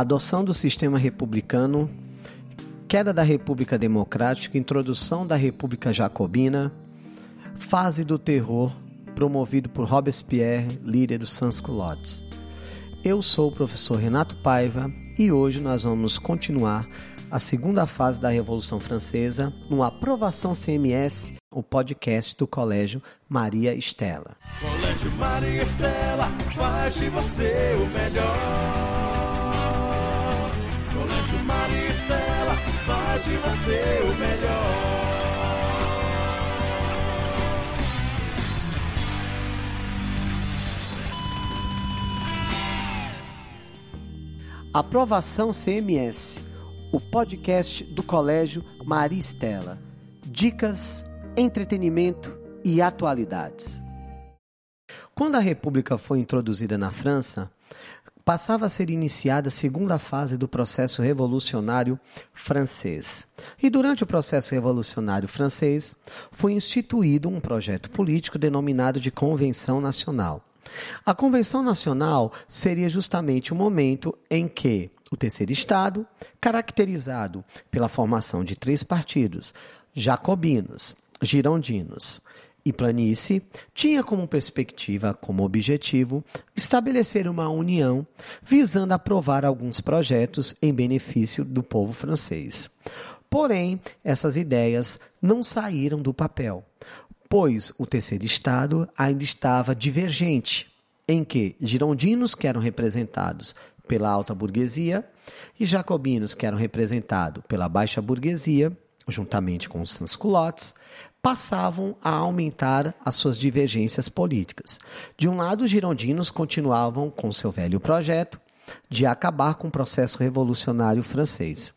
Adoção do sistema republicano, queda da República Democrática, introdução da República Jacobina, fase do terror promovido por Robespierre, líder dos sans-culottes. Eu sou o professor Renato Paiva e hoje nós vamos continuar a segunda fase da Revolução Francesa no Aprovação CMS, o podcast do Colégio Maria Estela. Colégio Maria Estela faz de você o melhor. Estela faz de você o melhor. Aprovação CMS o podcast do Colégio Maria Estela. Dicas, entretenimento e atualidades. Quando a República foi introduzida na França, passava a ser iniciada a segunda fase do processo revolucionário francês. E durante o processo revolucionário francês, foi instituído um projeto político denominado de Convenção Nacional. A Convenção Nacional seria justamente o momento em que o terceiro Estado, caracterizado pela formação de três partidos, jacobinos, girondinos e planície, tinha como perspectiva, como objetivo, estabelecer uma união visando aprovar alguns projetos em benefício do povo francês. Porém, essas ideias não saíram do papel, pois o terceiro Estado ainda estava divergente, em que girondinos, que eram representados pela alta burguesia, e jacobinos, que eram representados pela baixa burguesia, juntamente com os sans-culottes, passavam a aumentar as suas divergências políticas. De um lado, os girondinos continuavam com seu velho projeto de acabar com o processo revolucionário francês.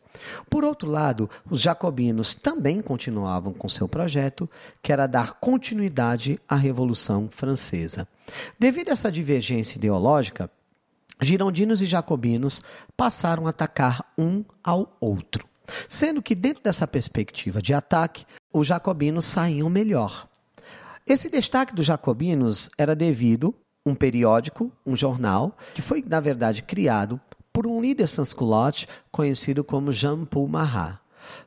Por outro lado, os jacobinos também continuavam com seu projeto, que era dar continuidade à Revolução Francesa. Devido a essa divergência ideológica, girondinos e jacobinos passaram a atacar um ao outro. Sendo que, dentro dessa perspectiva de ataque, os jacobinos saíam melhor. Esse destaque dos jacobinos era devido a um periódico, um jornal, que foi, na verdade, criado por um líder sans-culotte conhecido como Jean-Paul Marat.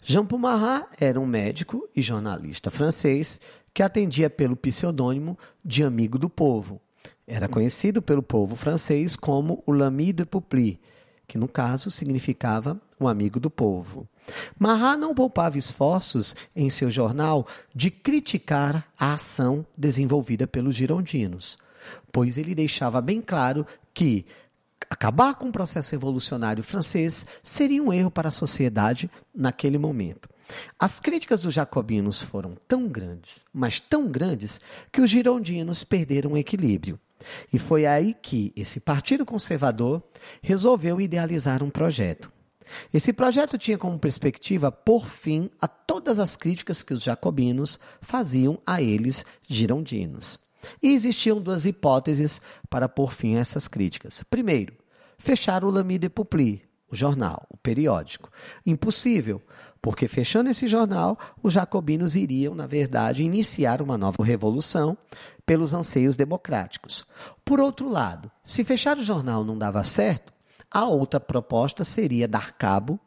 Jean-Paul Marat era um médico e jornalista francês que atendia pelo pseudônimo de Amigo do Povo. Era conhecido pelo povo francês como o L'Ami de Poupli, que no caso significava um amigo do povo. Marat não poupava esforços em seu jornal de criticar a ação desenvolvida pelos girondinos, pois ele deixava bem claro que acabar com o processo revolucionário francês seria um erro para a sociedade naquele momento. As críticas dos jacobinos foram tão grandes, mas tão grandes, que os girondinos perderam o equilíbrio. E foi aí que esse Partido Conservador resolveu idealizar um projeto. Esse projeto tinha como perspectiva pôr fim a todas as críticas que os jacobinos faziam a eles girondinos. E existiam duas hipóteses para pôr fim a essas críticas. Primeiro, fechar o Lamy de Poupli, o jornal, o periódico. Impossível, porque fechando esse jornal, os jacobinos iriam, na verdade, iniciar uma nova revolução pelos anseios democráticos. Por outro lado, se fechar o jornal não dava certo, a outra proposta seria dar cabo,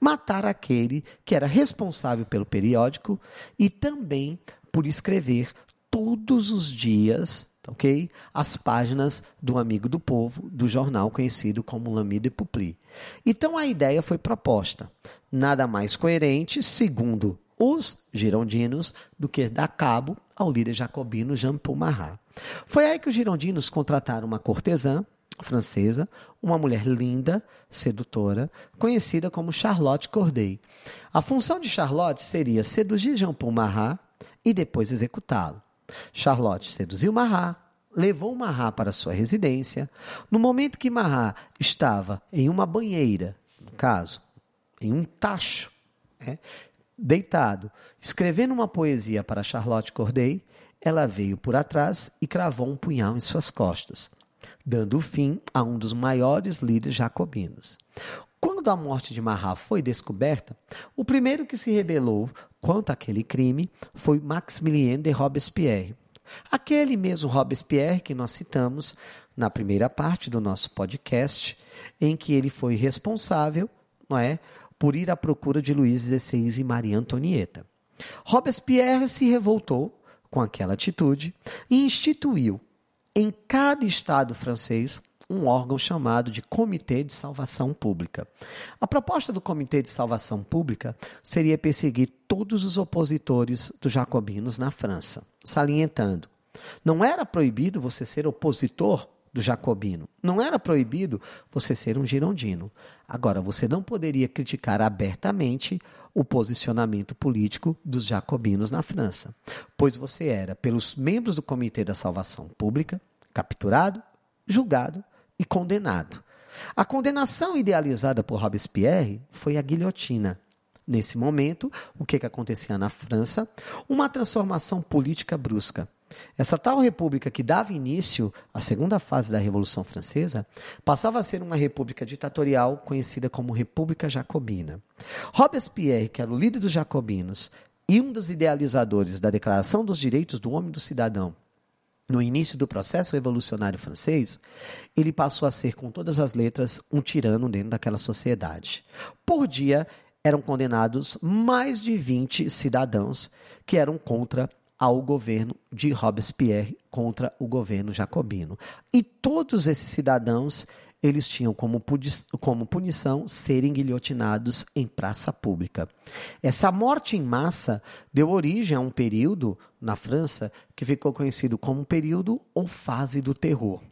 matar aquele que era responsável pelo periódico e também por escrever todos os dias, ok? As páginas do Amigo do Povo, do jornal conhecido como Lamy de Poupli. Então a ideia foi proposta. Nada mais coerente, segundo os girondinos do que dar cabo ao líder jacobino Jean Paul Marat. Foi aí que os girondinos contrataram uma cortesã francesa, uma mulher linda, sedutora, conhecida como Charlotte Corday. A função de Charlotte seria seduzir Jean Paul Marat e depois executá-lo. Charlotte seduziu Marat, levou Marat para sua residência. No momento que Marat estava em uma banheira, no caso, em um tacho, é, deitado, escrevendo uma poesia para Charlotte Corday, ela veio por atrás e cravou um punhal em suas costas, dando fim a um dos maiores líderes jacobinos. Quando a morte de Marat foi descoberta, o primeiro que se rebelou contra aquele crime foi Maximilien de Robespierre. Aquele mesmo Robespierre que nós citamos na primeira parte do nosso podcast, em que ele foi responsável, não é, por ir à procura de Luís XVI e Maria Antonieta. Robespierre se revoltou com aquela atitude e instituiu em cada estado francês um órgão chamado de Comitê de Salvação Pública. A proposta do Comitê de Salvação Pública seria perseguir todos os opositores dos jacobinos na França, salientando: não era proibido você ser opositor do jacobino, não era proibido você ser um girondino. Agora, você não poderia criticar abertamente o posicionamento político dos jacobinos na França, pois você era, pelos membros do Comitê da Salvação Pública, capturado, julgado e condenado. A condenação idealizada por Robespierre foi a guilhotina. Nesse momento, o que, que acontecia na França? Uma transformação política brusca. Essa tal república que dava início à segunda fase da Revolução Francesa passava a ser uma república ditatorial conhecida como República Jacobina. Robespierre, que era o líder dos jacobinos e um dos idealizadores da Declaração dos Direitos do Homem e do Cidadão, no início do processo revolucionário francês, ele passou a ser, com todas as letras, um tirano dentro daquela sociedade. Por dia, eram condenados mais de 20 cidadãos que eram contra ao governo de Robespierre, contra o governo jacobino. E todos esses cidadãos eles tinham como, como punição serem guilhotinados em praça pública. Essa morte em massa deu origem a um período na França que ficou conhecido como período ou fase do terror.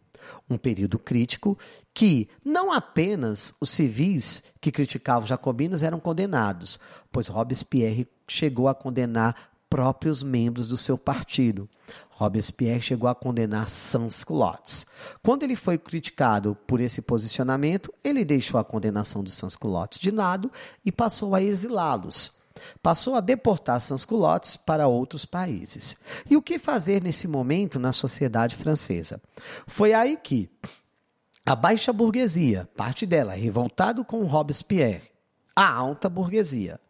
Um período crítico que não apenas os civis que criticavam os jacobinos eram condenados, pois Robespierre chegou a condenar próprios membros do seu partido. Robespierre chegou a condenar sans-culottes. Quando ele foi criticado por esse posicionamento, ele deixou a condenação dos sans-culottes de lado e passou a exilá-los. Passou a deportar sans-culottes para outros países. E o que fazer nesse momento na sociedade francesa? Foi aí que a baixa burguesia, parte dela revoltado com Robespierre, a alta burguesia,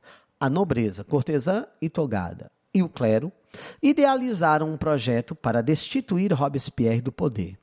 a nobreza, cortesã e togada, e o clero idealizaram um projeto para destituir Robespierre do poder.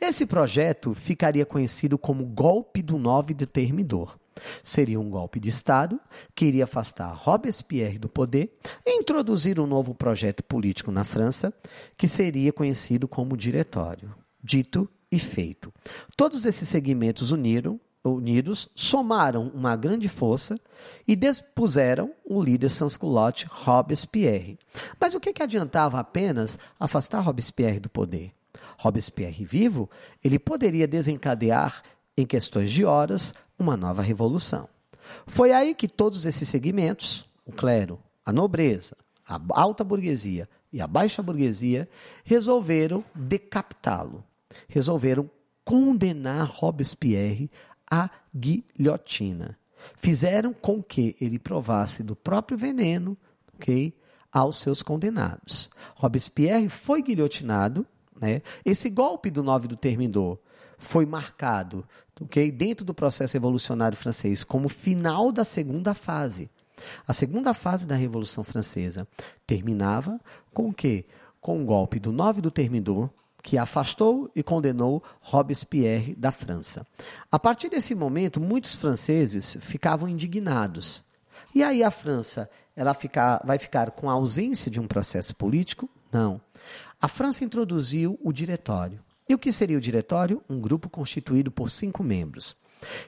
Esse projeto ficaria conhecido como Golpe do Nove Determinador. Seria um golpe de Estado que iria afastar Robespierre do poder e introduzir um novo projeto político na França, que seria conhecido como Diretório. Dito e feito. Todos esses segmentos uniram unidos somaram uma grande força e despuseram o líder sans-culotte Robespierre. Mas o que, que adiantava apenas afastar Robespierre do poder? Robespierre vivo, ele poderia desencadear, em questões de horas, uma nova revolução. Foi aí que todos esses segmentos, o clero, a nobreza, a alta burguesia e a baixa burguesia, resolveram decapitá-lo. Resolveram condenar Robespierre a guilhotina. Fizeram com que ele provasse do próprio veneno? Aos seus condenados. Robespierre foi guilhotinado, né? Esse golpe do 9 do Termidor foi marcado, ok? Dentro do processo revolucionário francês como final da segunda fase. A segunda fase da Revolução Francesa terminava com o quê? Com o golpe do 9 do Termidor, que afastou e condenou Robespierre da França. A partir desse momento, muitos franceses ficavam indignados. E aí a França, ela ficar, vai ficar com a ausência de um processo político? Não. A França introduziu o diretório. E o que seria o diretório? Um grupo constituído por cinco membros.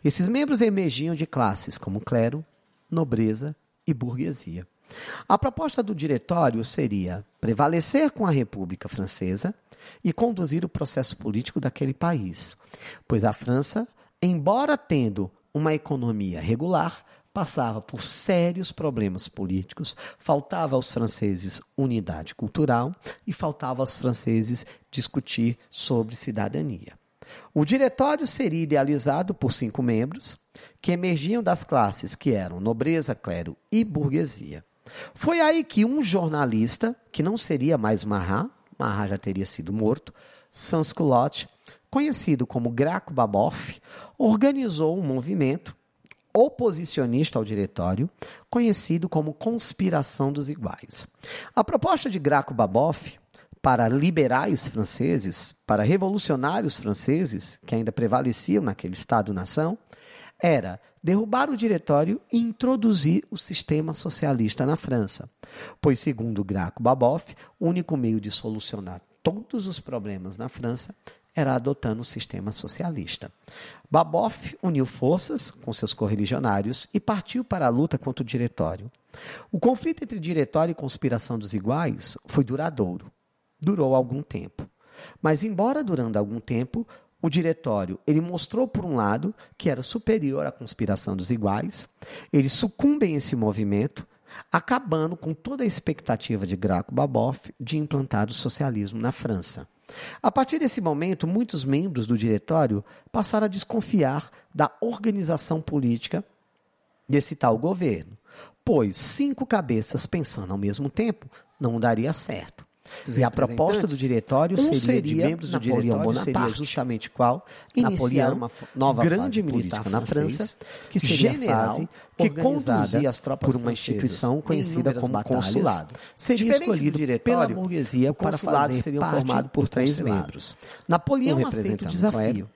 Esses membros emergiam de classes como clero, nobreza e burguesia. A proposta do diretório seria prevalecer com a República Francesa e conduzir o processo político daquele país, pois a França, embora tendo uma economia regular, passava por sérios problemas políticos, faltava aos franceses unidade cultural e faltava aos franceses discutir sobre cidadania. O diretório seria idealizado por cinco membros, que emergiam das classes que eram nobreza, clero e burguesia. Foi aí que um jornalista, que não seria mais Marat, Marat já teria sido morto, Sans-Culotte, conhecido como Graco Baboff, organizou um movimento oposicionista ao diretório, conhecido como Conspiração dos Iguais. A proposta de Graco Baboff para liberais franceses, para revolucionários franceses, que ainda prevaleciam naquele Estado-nação, era derrubar o diretório e introduzir o sistema socialista na França. Pois, segundo Graco Baboff, o único meio de solucionar todos os problemas na França era adotando o sistema socialista. Baboff uniu forças com seus correligionários e partiu para a luta contra o diretório. O conflito entre diretório e conspiração dos iguais foi duradouro. Durou algum tempo. Mas, embora durando algum tempo, o diretório ele mostrou, por um lado, que era superior à conspiração dos iguais, eles sucumbem a esse movimento, acabando com toda a expectativa de Graco Baboff de implantar o socialismo na França. A partir desse momento, muitos membros do diretório passaram a desconfiar da organização política desse tal governo, pois cinco cabeças pensando ao mesmo tempo não daria certo. E a proposta do diretório um seria, de membros do diretório Bonaparte, seria justamente qual? Iniciar uma nova grande militar na França, que seria general, a fase que conduzia as tropas por uma instituição conhecida como batalhas, consulado. Seria escolhido pela burguesia para fazer seria formado por três membros. Napoleão um aceita o desafio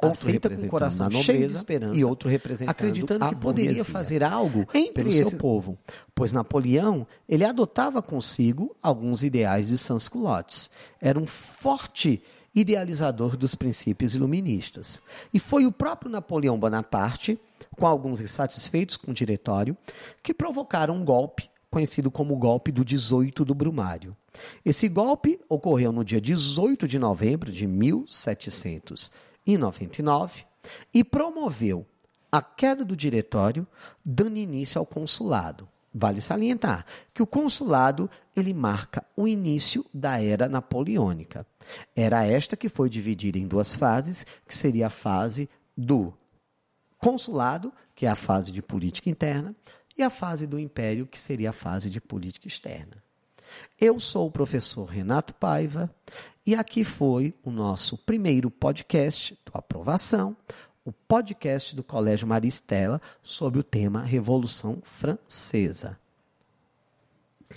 representando com o coração cheio de esperança e outro representando acreditando que poderia fazer algo entre pelo esse... seu povo, pois Napoleão ele adotava consigo alguns ideais de sans-culottes. Era um forte idealizador dos princípios iluministas. E foi o próprio Napoleão Bonaparte, com alguns insatisfeitos com o diretório, que provocaram um golpe conhecido como o golpe do 18 do Brumário. Esse golpe ocorreu no dia 18 de novembro de 1700 em 99 e promoveu a queda do diretório, dando início ao consulado. Vale salientar que o consulado ele marca o início da era napoleônica. Era esta que foi dividida em duas fases, que seria a fase do consulado, que é a fase de política interna, e a fase do império, que seria a fase de política externa. Eu sou o professor Renato Paiva e aqui foi o nosso primeiro podcast do Aprovação, o podcast do Colégio Maristela sobre o tema Revolução Francesa.